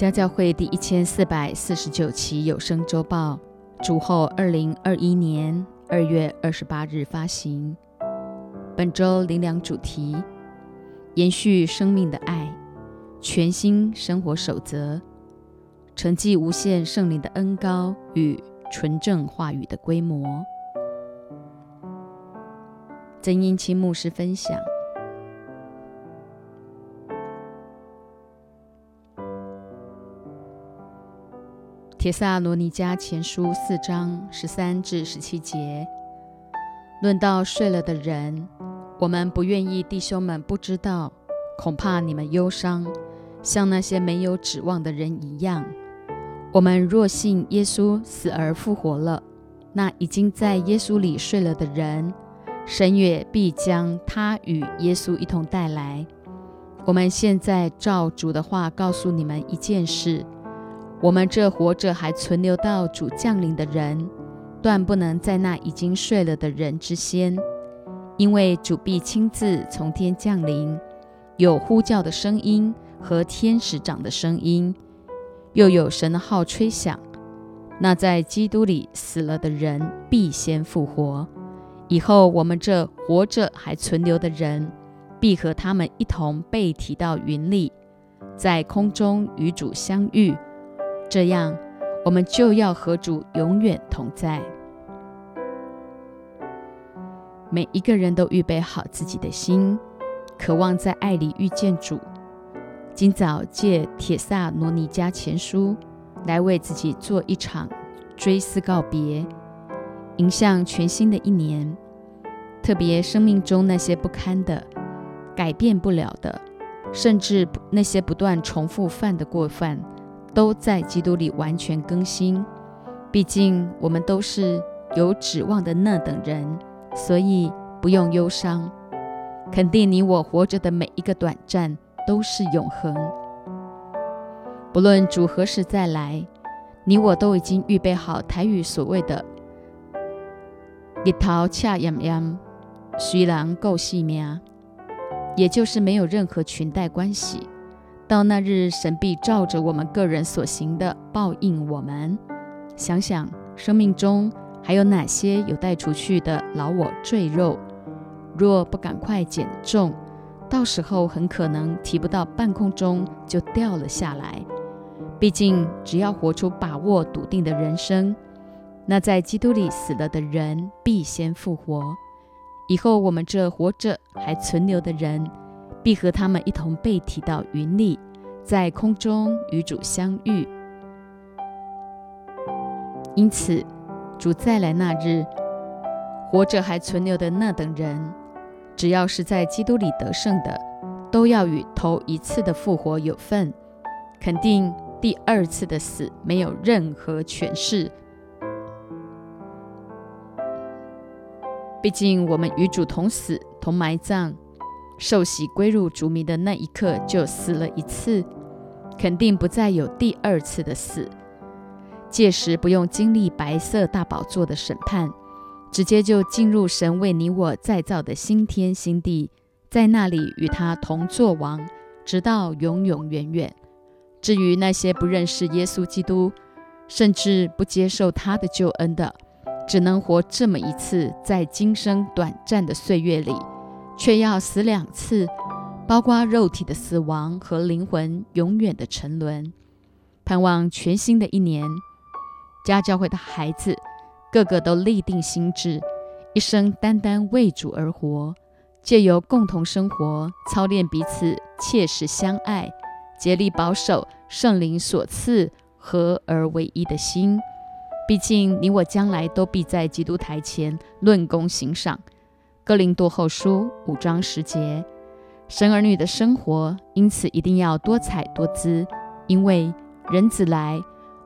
家教会第一千四百四十九期有声周报，主后二零二一年二月二十八日发行。本周灵粮主题：延续生命的爱，全新生活守则，承继无限圣灵的恩高与纯正话语的规模。曾英清牧师分享。铁萨罗尼迦前书四章十三至十七节，论到睡了的人，我们不愿意弟兄们不知道，恐怕你们忧伤，像那些没有指望的人一样。我们若信耶稣死而复活了，那已经在耶稣里睡了的人，神也必将他与耶稣一同带来。我们现在照主的话告诉你们一件事。我们这活着还存留到主降临的人，断不能在那已经睡了的人之先，因为主必亲自从天降临，有呼叫的声音和天使长的声音，又有神的号吹响。那在基督里死了的人必先复活，以后我们这活着还存留的人，必和他们一同被提到云里，在空中与主相遇。这样，我们就要和主永远同在。每一个人都预备好自己的心，渴望在爱里遇见主。今早借铁萨罗尼迦前书来为自己做一场追思告别，迎向全新的一年。特别生命中那些不堪的、改变不了的，甚至那些不断重复犯的过犯。都在基督里完全更新。毕竟我们都是有指望的那等人，所以不用忧伤。肯定你我活着的每一个短暂都是永恒。不论主何时再来，你我都已经预备好台语所谓的“日头恰炎炎，虽然够细命”，也就是没有任何裙带关系。到那日，神必照着我们个人所行的报应我们。想想生命中还有哪些有待除去的老我赘肉，若不赶快减重，到时候很可能提不到半空中就掉了下来。毕竟，只要活出把握笃定的人生，那在基督里死了的人必先复活。以后我们这活着还存留的人。必和他们一同被提到云里，在空中与主相遇。因此，主再来那日，活着还存留的那等人，只要是在基督里得胜的，都要与头一次的复活有份。肯定第二次的死没有任何权势。毕竟我们与主同死，同埋葬。受洗归入族民的那一刻就死了一次，肯定不再有第二次的死。届时不用经历白色大宝座的审判，直接就进入神为你我再造的新天新地，在那里与他同作王，直到永永远远。至于那些不认识耶稣基督，甚至不接受他的救恩的，只能活这么一次，在今生短暂的岁月里。却要死两次，包括肉体的死亡和灵魂永远的沉沦。盼望全新的一年，家教会的孩子个个都立定心志，一生单单为主而活，借由共同生活操练彼此切实相爱，竭力保守圣灵所赐合而为一的心。毕竟你我将来都必在基督台前论功行赏。哥林多后书五章十节，神儿女的生活因此一定要多彩多姿，因为人子来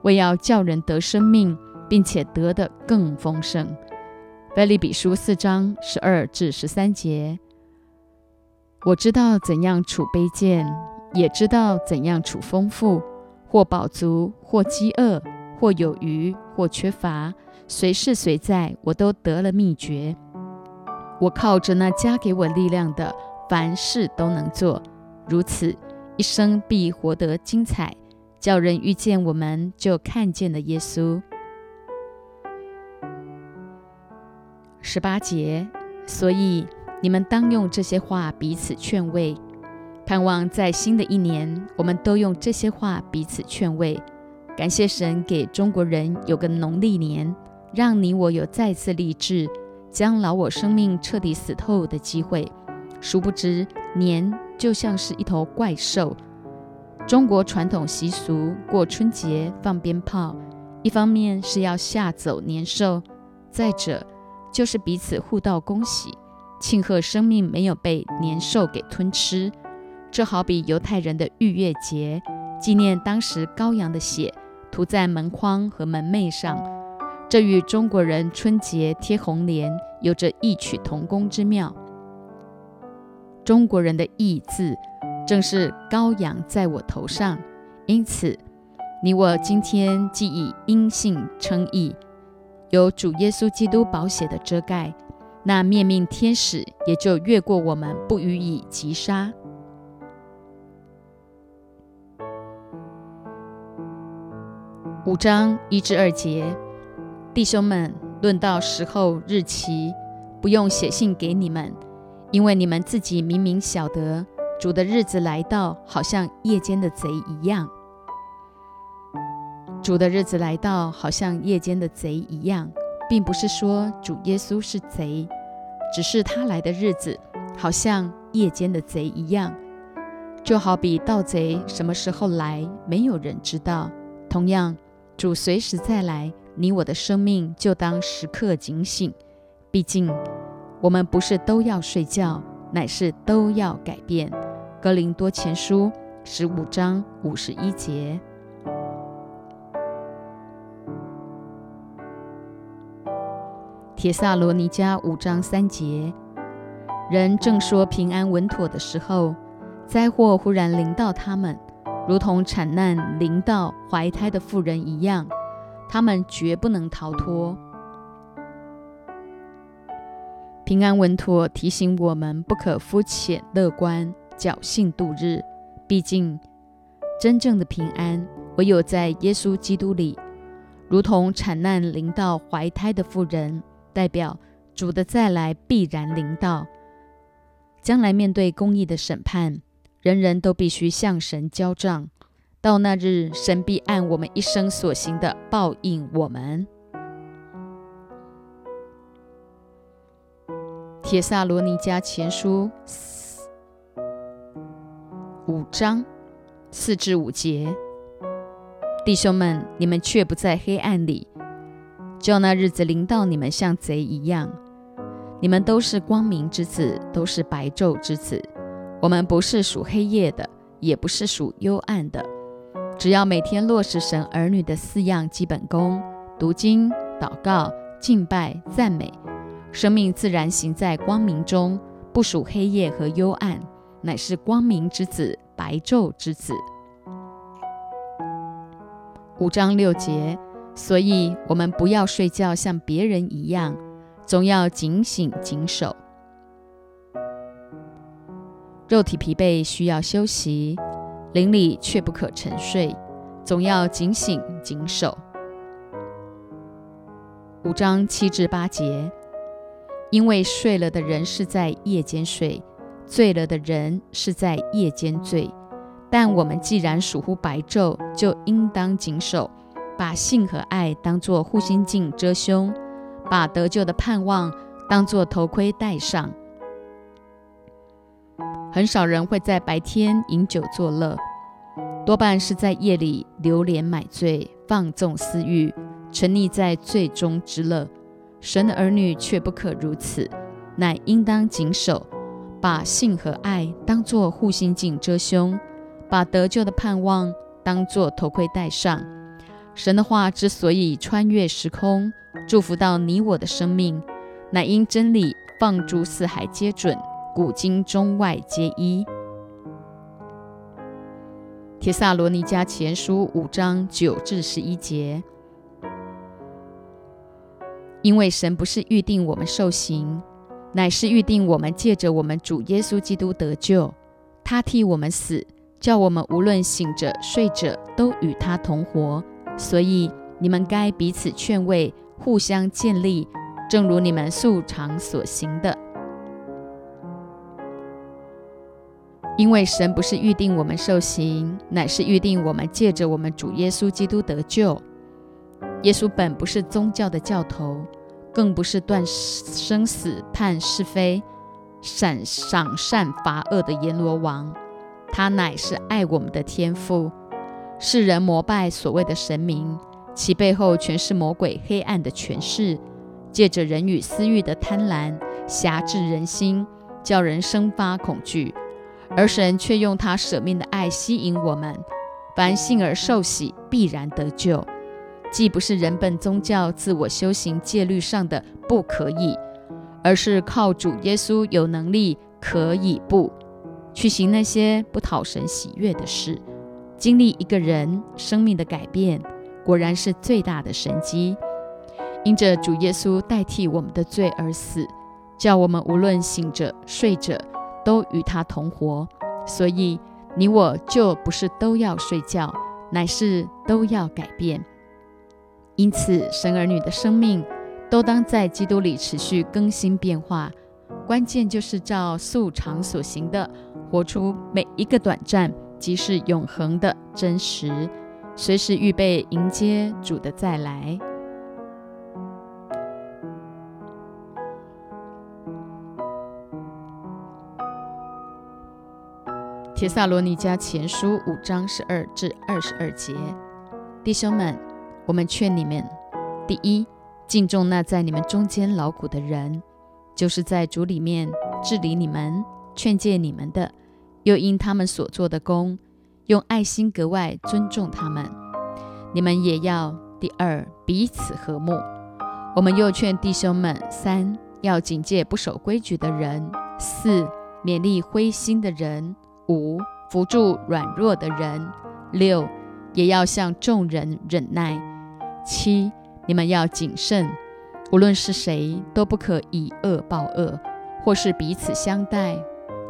为要叫人得生命，并且得的更丰盛。腓利比书四章十二至十三节，我知道怎样处卑贱，也知道怎样处丰富，或饱足，或饥饿，或有余，或缺乏，随是随在，我都得了秘诀。我靠着那加给我力量的，凡事都能做。如此，一生必活得精彩，叫人遇见我们就看见了耶稣。十八节，所以你们当用这些话彼此劝慰，盼望在新的一年，我们都用这些话彼此劝慰。感谢神给中国人有个农历年，让你我有再次立志将老我生命彻底死透的机会。殊不知，年就像是一头怪兽。中国传统习俗过春节放鞭炮，一方面是要吓走年兽，再者就是彼此互道恭喜，庆贺生命没有被年兽给吞吃。这好比犹太人的逾越节，纪念当时羔羊的血涂在门框和门楣上，这与中国人春节贴红联有着异曲同工之妙。中国人的“义”字。正是羔羊在我头上，因此你我今天既以阴性称义，有主耶稣基督宝血的遮盖，那灭命天使也就越过我们，不予以击杀。五章一至二节，弟兄们，论到时候日期，不用写信给你们，因为你们自己明明晓得。主的日子来到，好像夜间的贼一样。主的日子来到，好像夜间的贼一样，并不是说主耶稣是贼，只是他来的日子好像夜间的贼一样。就好比盗贼什么时候来，没有人知道。同样，主随时再来，你我的生命就当时刻警醒。毕竟，我们不是都要睡觉，乃是都要改变。格林多前书十五章五十一节，铁萨罗尼迦五章三节，人正说平安稳妥的时候，灾祸忽然临到他们，如同产难临到怀胎的妇人一样，他们绝不能逃脱。平安稳妥提醒我们不可肤浅乐观。侥幸度日，毕竟真正的平安唯有在耶稣基督里。如同产难临到怀胎的妇人，代表主的再来必然临到。将来面对公义的审判，人人都必须向神交账。到那日，神必按我们一生所行的报应我们。铁萨罗尼迦前书。五章四至五节，弟兄们，你们却不在黑暗里，叫那日子临到你们像贼一样。你们都是光明之子，都是白昼之子。我们不是属黑夜的，也不是属幽暗的。只要每天落实神儿女的四样基本功：读经、祷告、敬拜、赞美，生命自然行在光明中，不属黑夜和幽暗。乃是光明之子，白昼之子。五章六节，所以我们不要睡觉，像别人一样，总要警醒谨守。肉体疲惫需要休息，邻里却不可沉睡，总要警醒谨守。五章七至八节，因为睡了的人是在夜间睡。醉了的人是在夜间醉，但我们既然属乎白昼，就应当谨守，把性和爱当作护心镜遮胸，把得救的盼望当作头盔戴上。很少人会在白天饮酒作乐，多半是在夜里流连买醉，放纵私欲，沉溺在醉中之乐。神的儿女却不可如此，乃应当谨守。把性和爱当作护心镜遮胸，把得救的盼望当作头盔戴上。神的话之所以穿越时空，祝福到你我的生命，乃因真理放诸四海皆准，古今中外皆一。帖萨罗尼迦前书五章九至十一节，因为神不是预定我们受刑。乃是预定我们借着我们主耶稣基督得救，他替我们死，叫我们无论醒着睡着都与他同活。所以你们该彼此劝慰，互相建立，正如你们素常所行的。因为神不是预定我们受刑，乃是预定我们借着我们主耶稣基督得救。耶稣本不是宗教的教头，更不是断生死、判是非、赏赏善罚恶的阎罗王，他乃是爱我们的天父。世人膜拜所谓的神明，其背后全是魔鬼黑暗的权势，借着人与私欲的贪婪，辖制人心，叫人生发恐惧。而神却用他舍命的爱吸引我们，凡信而受洗，必然得救。既不是人本宗教自我修行戒律上的不可以，而是靠主耶稣有能力可以不去行那些不讨神喜悦的事，经历一个人生命的改变，果然是最大的神机。因着主耶稣代替我们的罪而死，叫我们无论醒着睡着。都与他同活，所以你我就不是都要睡觉，乃是都要改变。因此，神儿女的生命都当在基督里持续更新变化。关键就是照素常所行的，活出每一个短暂即是永恒的真实，随时预备迎接主的再来。《帖萨罗尼迦前书》五章十二至二十二节，弟兄们，我们劝你们：第一，敬重那在你们中间劳苦的人，就是在主里面治理你们、劝诫你们的，又因他们所做的功，用爱心格外尊重他们。你们也要第二彼此和睦。我们又劝弟兄们：三要警戒不守规矩的人；四勉励灰心的人。五扶助软弱的人，六也要向众人忍耐。七你们要谨慎，无论是谁都不可以恶报恶，或是彼此相待，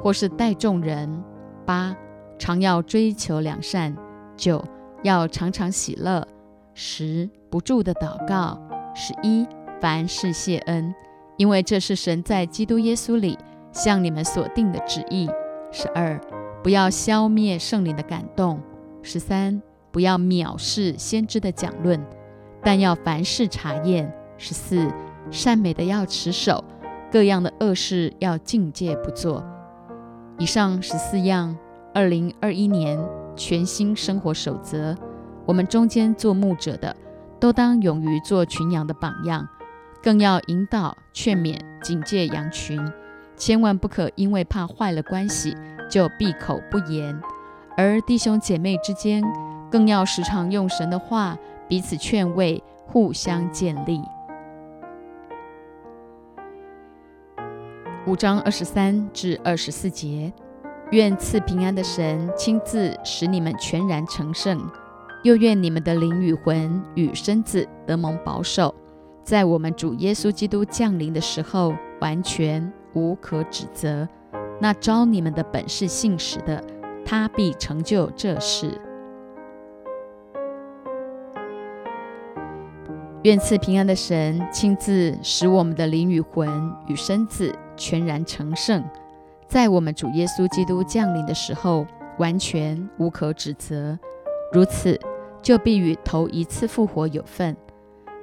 或是待众人。八常要追求良善。九要常常喜乐。十不住的祷告。十一凡事谢恩，因为这是神在基督耶稣里向你们所定的旨意。十二。不要消灭圣灵的感动。十三，不要藐视先知的讲论，但要凡事查验。十四，善美的要持守，各样的恶事要境戒不做。以上十四样，二零二一年全新生活守则，我们中间做牧者的，都当勇于做群羊的榜样，更要引导、劝勉、警戒羊群，千万不可因为怕坏了关系。就闭口不言，而弟兄姐妹之间更要时常用神的话彼此劝慰，互相建立。五章二十三至二十四节，愿赐平安的神亲自使你们全然成圣，又愿你们的灵与魂与身子得蒙保守，在我们主耶稣基督降临的时候完全无可指责。那招你们的本是信实的，他必成就这事。愿赐平安的神亲自使我们的灵与魂与身子全然成圣，在我们主耶稣基督降临的时候完全无可指责。如此，就必与头一次复活有份。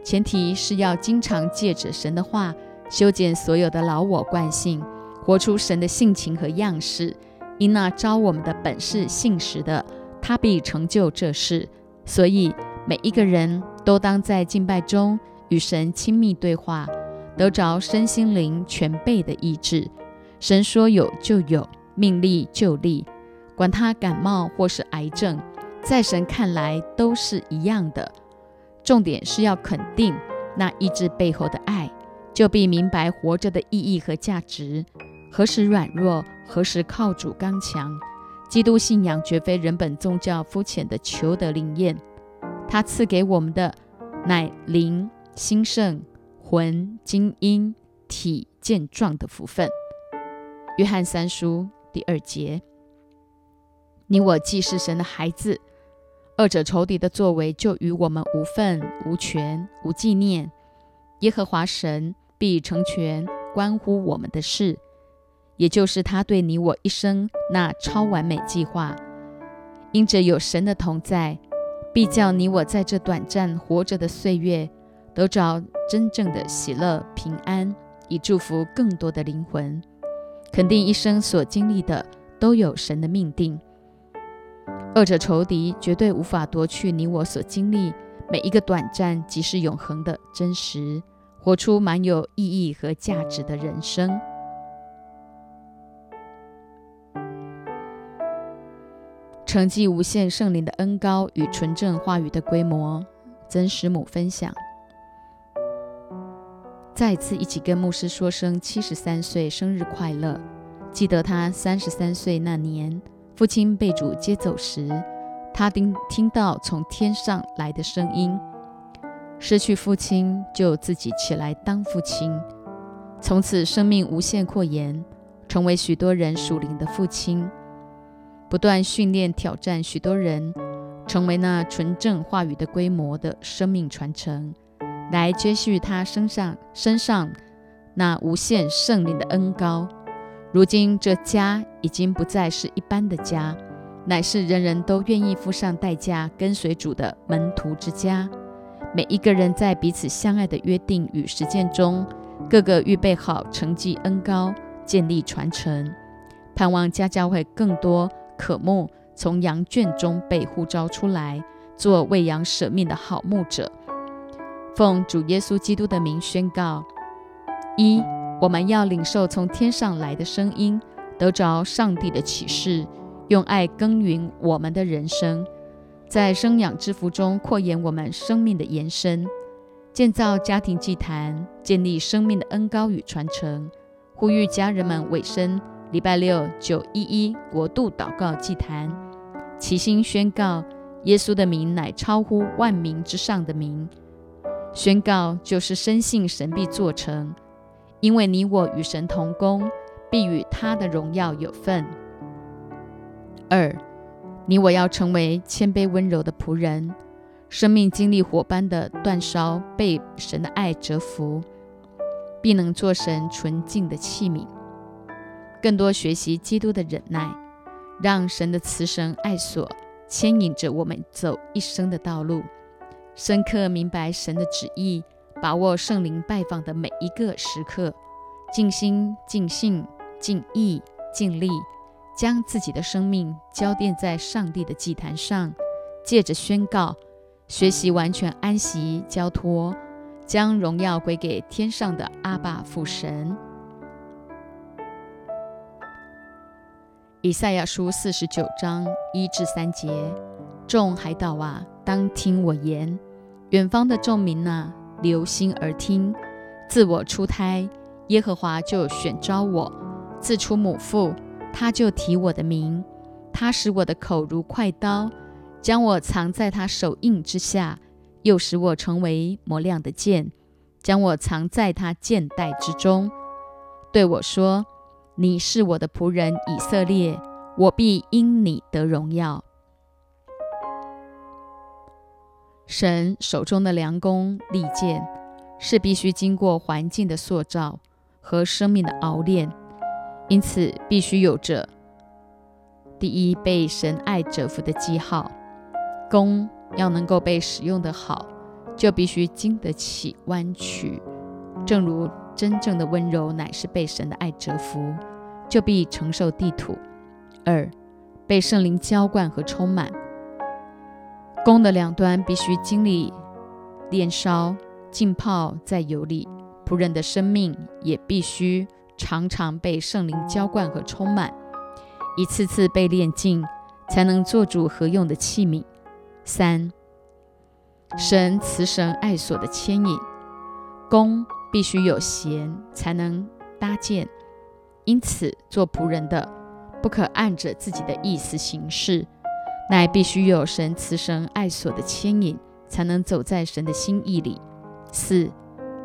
前提是要经常借着神的话修剪所有的老我惯性。活出神的性情和样式，因那招我们的本是信实的，他必成就这事。所以每一个人都当在敬拜中与神亲密对话，得着身心灵全备的意志。神说有就有，命立就立，管他感冒或是癌症，在神看来都是一样的。重点是要肯定那意志背后的爱，就必明白活着的意义和价值。何时软弱，何时靠主刚强。基督信仰绝非人本宗教肤浅的求得灵验，他赐给我们的乃灵兴盛、魂精英、体健壮的福分。约翰三书第二节。你我既是神的孩子，二者仇敌的作为就与我们无份、无权、无纪念。耶和华神必成全关乎我们的事，也就是他对你我一生那超完美计划。因着有神的同在，必叫你我在这短暂活着的岁月，得着真正的喜乐平安，以祝福更多的灵魂。肯定一生所经历的都有神的命定。二者仇敌绝对无法夺去你我所经历每一个短暂即是永恒的真实，活出满有意义和价值的人生。承继无限圣灵的恩高与纯正话语的规模，曾师母分享。再次一起跟牧师说声七十三岁生日快乐。记得他三十三岁那年。父亲被主接走时，他听听到从天上来的声音。失去父亲，就自己起来当父亲。从此，生命无限扩延，成为许多人属灵的父亲。不断训练、挑战许多人，成为那纯正话语的规模的生命传承，来接续他身上身上那无限圣灵的恩高。如今，这家已经不再是一般的家，乃是人人都愿意付上代价跟随主的门徒之家。每一个人在彼此相爱的约定与实践中，个个预备好承继恩高，建立传承，盼望家教会更多渴慕从羊圈中被呼召出来，做喂羊舍命的好牧者。奉主耶稣基督的名宣告：一。我们要领受从天上来的声音，得着上帝的启示，用爱耕耘我们的人生，在生养之福中扩延我们生命的延伸，建造家庭祭坛，建立生命的恩高与传承，呼吁家人们委身礼拜六九一一国度祷告祭坛，齐心宣告耶稣的名乃超乎万名之上的名，宣告就是深信神必做成。因为你我与神同工，必与他的荣耀有份。二，你我要成为谦卑温柔的仆人，生命经历火般的煅烧，被神的爱折服，必能做神纯净的器皿。更多学习基督的忍耐，让神的慈神爱所牵引着我们走一生的道路，深刻明白神的旨意。把握圣灵拜访的每一个时刻，尽心、尽性、尽意、尽力，将自己的生命交奠在上帝的祭坛上，借着宣告，学习完全安息、交托，将荣耀归给天上的阿爸父神。以赛亚书四十九章一至三节：众海岛啊，当听我言；远方的众民呐。留心而听，自我出胎，耶和华就选召我；自出母腹，他就提我的名。他使我的口如快刀，将我藏在他手印之下；又使我成为磨亮的剑，将我藏在他剑带之中。对我说：“你是我的仆人以色列，我必因你得荣耀。”神手中的良弓利剑，是必须经过环境的塑造和生命的熬炼，因此必须有着第一被神爱折服的记号。弓要能够被使用的好，就必须经得起弯曲。正如真正的温柔乃是被神的爱折服，就必承受地土。二，被圣灵浇灌和充满。弓的两端必须经历炼烧、浸泡在油里，仆人的生命也必须常常被圣灵浇灌和充满，一次次被炼净，才能做主合用的器皿。三、神慈神爱所的牵引，弓必须有弦才能搭建，因此做仆人的不可按着自己的意思行事。乃必须有神慈神爱所的牵引，才能走在神的心意里。四，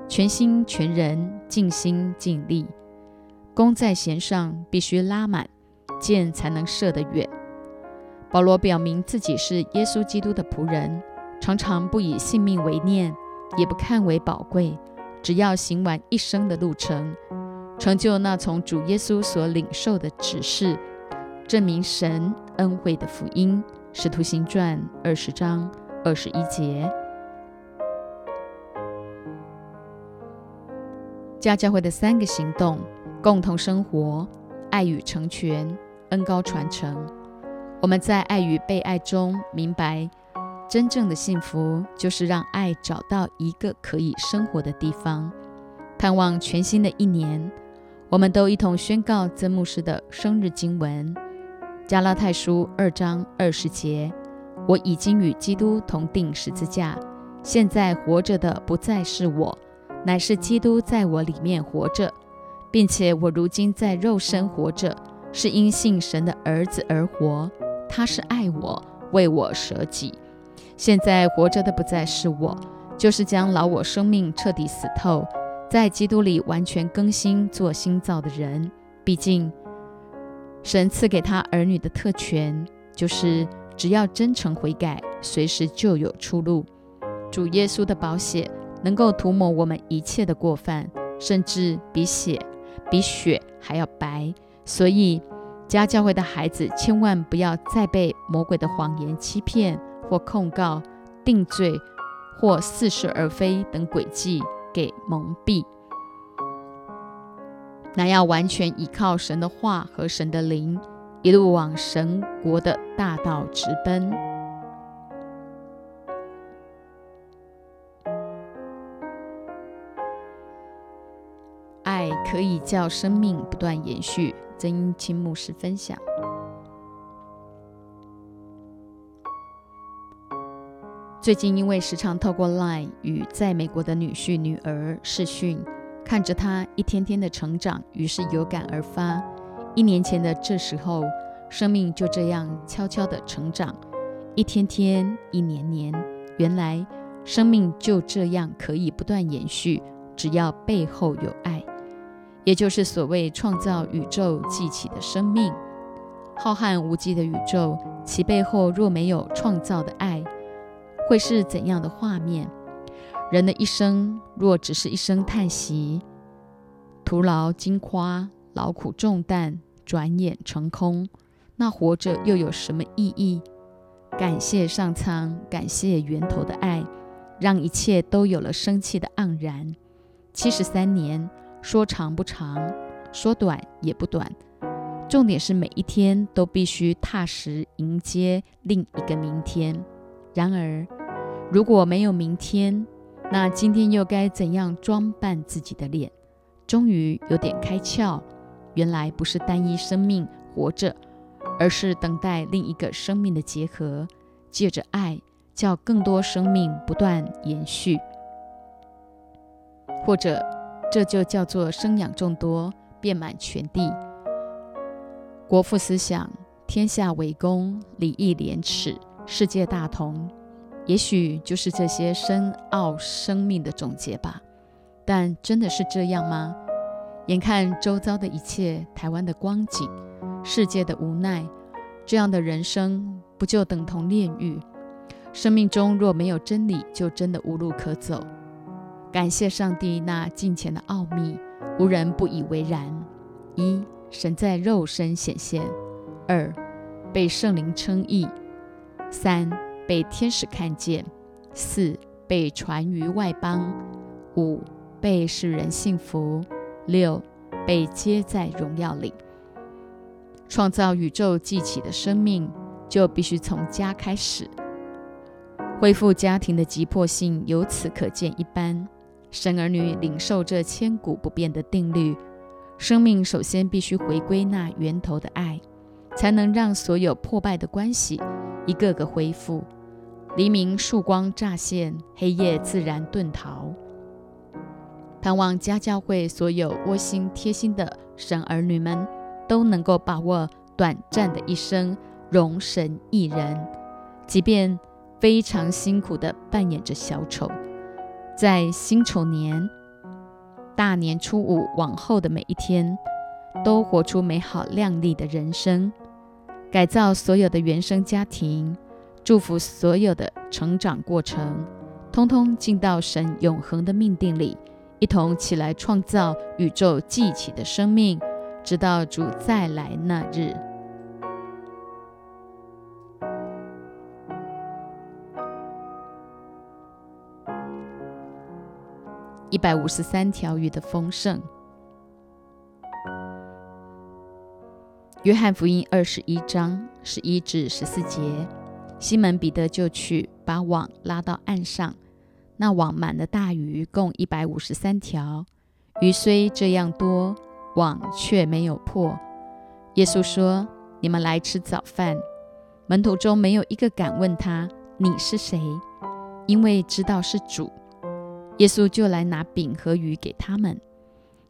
全心全人尽心尽力，弓在弦上必须拉满，箭才能射得远。保罗表明自己是耶稣基督的仆人，常常不以性命为念，也不看为宝贵，只要行完一生的路程，成就那从主耶稣所领受的指示，证明神恩惠的福音。使徒行传二十章二十一节。家教会的三个行动：共同生活、爱与成全、恩高传承。我们在爱与被爱中明白，真正的幸福就是让爱找到一个可以生活的地方。盼望全新的一年，我们都一同宣告曾牧师的生日经文：加拉太书二章二十节。我已经与基督同定十字架，现在活着的不再是我，乃是基督在我里面活着，并且我如今在肉身活着，是因信神的儿子而活。他是爱我，为我舍己。现在活着的不再是我，就是将老我生命彻底死透，在基督里完全更新，做新造的人。毕竟，神赐给他儿女的特权，就是只要真诚悔改，随时就有出路。主耶稣的宝血能够涂抹我们一切的过犯，甚至比血、比血还要白。所以。家教会的孩子千万不要再被魔鬼的谎言欺骗，或控告、定罪，或似是而非等诡计给蒙蔽，那要完全依靠神的话和神的灵，一路往神国的大道直奔。爱可以叫生命不断延续。曾英清牧师分享：最近因为时常透过 LINE 与在美国的女婿女儿视讯，看着他一天天的成长，于是有感而发。一年前的这时候，生命就这样悄悄的成长，一天天，一年年。原来生命就这样可以不断延续，只要背后有爱。也就是所谓创造宇宙记起的生命，浩瀚无际的宇宙，其背后若没有创造的爱，会是怎样的画面？人的一生若只是一声叹息，徒劳金夸，劳苦重担，转眼成空，那活着又有什么意义？感谢上苍，感谢源头的爱，让一切都有了生气的盎然。七十三年。说长不长，说短也不短，重点是每一天都必须踏实迎接另一个明天。然而，如果没有明天，那今天又该怎样装扮自己的脸？终于有点开窍，原来不是单一生命活着，而是等待另一个生命的结合，借着爱，叫更多生命不断延续，或者。这就叫做生养众多，遍满全地。国父思想，天下为公，礼义廉耻，世界大同。也许就是这些深奥生命的总结吧。但真的是这样吗？眼看周遭的一切，台湾的光景，世界的无奈，这样的人生不就等同炼狱？生命中若没有真理，就真的无路可走。感谢上帝那近前的奥秘，无人不以为然。一神在肉身显现；二被圣灵称义；三被天使看见；四被传于外邦；五被世人信服；六被接在荣耀里。创造宇宙记起的生命，就必须从家开始。恢复家庭的急迫性，由此可见一斑。生儿女领受这千古不变的定律，生命首先必须回归那源头的爱，才能让所有破败的关系一个个恢复。黎明曙光乍现，黑夜自然遁逃。盼望家教会所有窝心贴心的神儿女们，都能够把握短暂的一生，容神一人，即便非常辛苦地扮演着小丑。在辛丑年、大年初五往后的每一天，都活出美好亮丽的人生。改造所有的原生家庭，祝福所有的成长过程，通通进到神永恒的命定里，一同起来创造宇宙记起的生命，直到主再来那日。一百五十三条鱼的丰盛。约翰福音二十一章十一至十四节，西门彼得就去把网拉到岸上，那网满了大鱼，共一百五十三条。鱼虽这样多，网却没有破。耶稣说：“你们来吃早饭。”门徒中没有一个敢问他：“你是谁？”因为知道是主。耶稣就来拿饼和鱼给他们。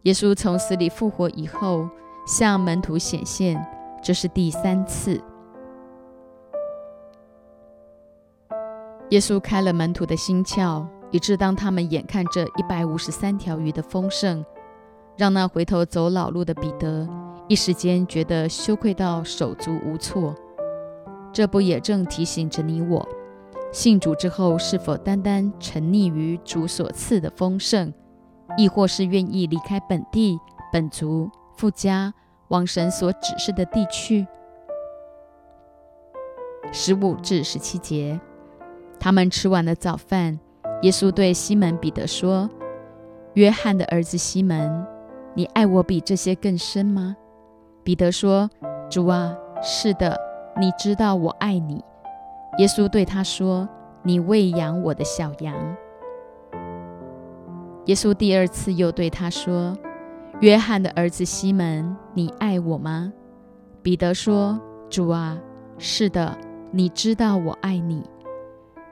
耶稣从死里复活以后。向门徒显现，这是第三次。耶稣开了门徒的心窍，以致当他们眼看这一百五十三条鱼的丰盛，让那回头走老路的彼得一时间觉得羞愧到手足无措。这不也正提醒着你我，信主之后是否单单沉溺于主所赐的丰盛，亦或是愿意离开本地本族？富家往神所指示的地区。十五至十七节，他们吃完了早饭。耶稣对西门彼得说：“约翰的儿子西门，你爱我比这些更深吗？”彼得说：“主啊，是的，你知道我爱你。”耶稣对他说：“你喂养我的小羊。”耶稣第二次又对他说。约翰的儿子西门，你爱我吗？彼得说：“主啊，是的，你知道我爱你。”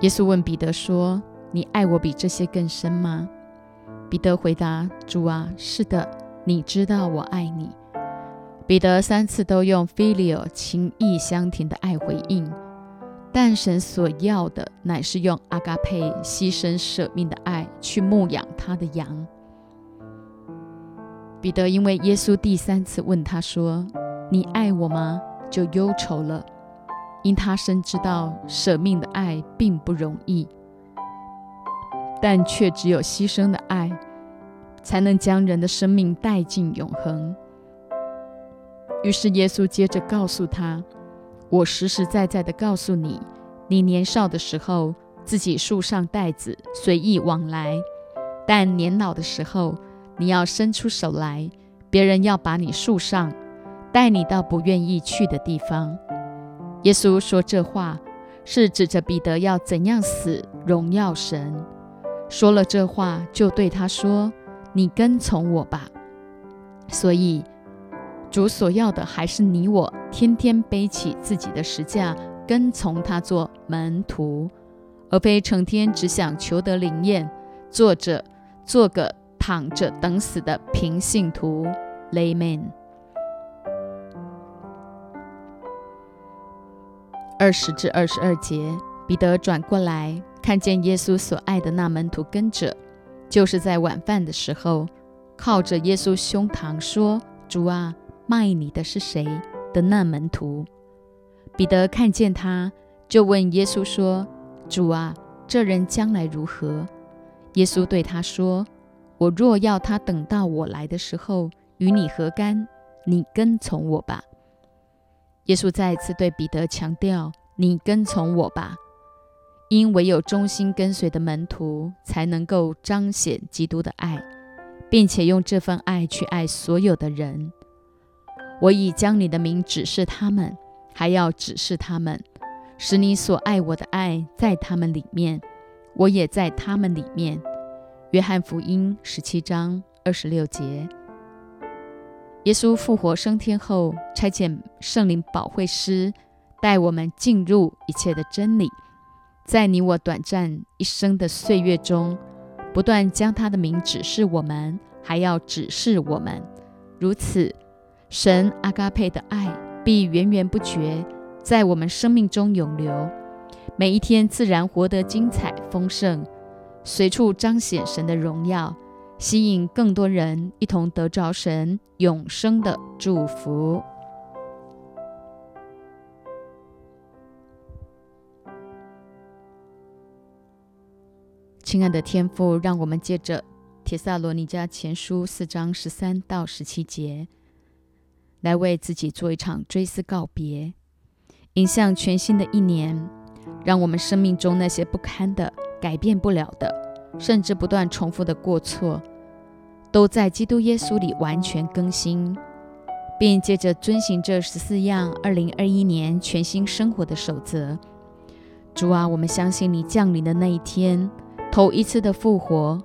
耶稣问彼得说：“你爱我比这些更深吗？”彼得回答：“主啊，是的，你知道我爱你。”彼得三次都用 “filial” 情意相挺的爱回应，但神所要的乃是用阿嘎佩牺牲舍命的爱去牧养他的羊。彼得因为耶稣第三次问他说：“你爱我吗？”就忧愁了，因他深知道舍命的爱并不容易，但却只有牺牲的爱，才能将人的生命带进永恒。于是耶稣接着告诉他：“我实实在在的告诉你，你年少的时候自己束上带子，随意往来；但年老的时候，你要伸出手来，别人要把你束上，带你到不愿意去的地方。耶稣说这话，是指着彼得要怎样死，荣耀神。说了这话，就对他说：“你跟从我吧。”所以，主所要的还是你我天天背起自己的石架，跟从他做门徒，而非成天只想求得灵验，坐着做个。躺着等死的平信徒，layman。二十至二十二节，彼得转过来，看见耶稣所爱的那门徒跟着，就是在晚饭的时候，靠着耶稣胸膛说：“主啊，卖你的是谁？”的那门徒。彼得看见他，就问耶稣说：“主啊，这人将来如何？”耶稣对他说。我若要他等到我来的时候与你何干？你跟从我吧。耶稣再一次对彼得强调：“你跟从我吧，因唯有忠心跟随的门徒才能够彰显基督的爱，并且用这份爱去爱所有的人。我已将你的名指示他们，还要指示他们，使你所爱我的爱在他们里面，我也在他们里面。”约翰福音十七章二十六节，耶稣复活升天后，差遣圣灵保惠师，带我们进入一切的真理。在你我短暂一生的岁月中，不断将他的名指示我们，还要指示我们。如此，神阿嘎佩的爱必源源不绝在我们生命中永流，每一天自然活得精彩丰盛，随处彰显神的荣耀。吸引更多人一同得着神永生的祝福。亲爱的天父，让我们借着《铁萨罗尼迦前书》四章十三到十七节，来为自己做一场追思告别，迎向全新的一年。让我们生命中那些不堪的、改变不了的。甚至不断重复的过错，都在基督耶稣里完全更新，并借着遵行这十四样二零二一年全新生活的守则。主啊，我们相信你降临的那一天，头一次的复活，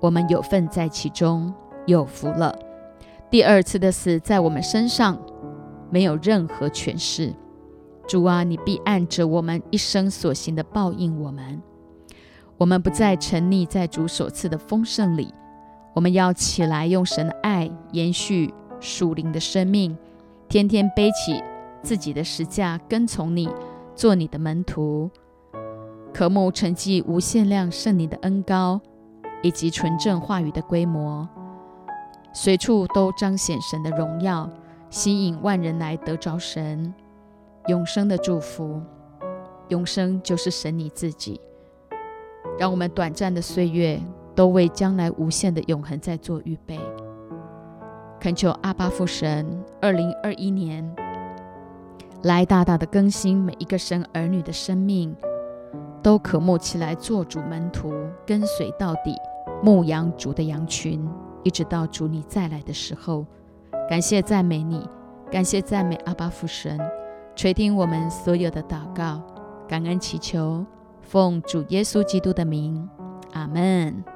我们有份在其中，有福了。第二次的死在我们身上没有任何权势。主啊，你必按着我们一生所行的报应我们。我们不再沉溺在主所赐的丰盛里，我们要起来用神的爱延续属灵的生命，天天背起自己的石架，跟从你，做你的门徒，渴慕成绩无限量圣灵的恩高，以及纯正话语的规模，随处都彰显神的荣耀，吸引万人来得着神永生的祝福。永生就是神你自己。让我们短暂的岁月都为将来无限的永恒在做预备。恳求阿巴父神，二零二一年来大大的更新每一个神儿女的生命，都渴慕起来做主门徒，跟随到底，牧羊主的羊群，一直到主你再来的时候。感谢赞美你，感谢赞美阿巴父神，垂听我们所有的祷告，感恩祈求。奉主耶稣基督的名，阿门。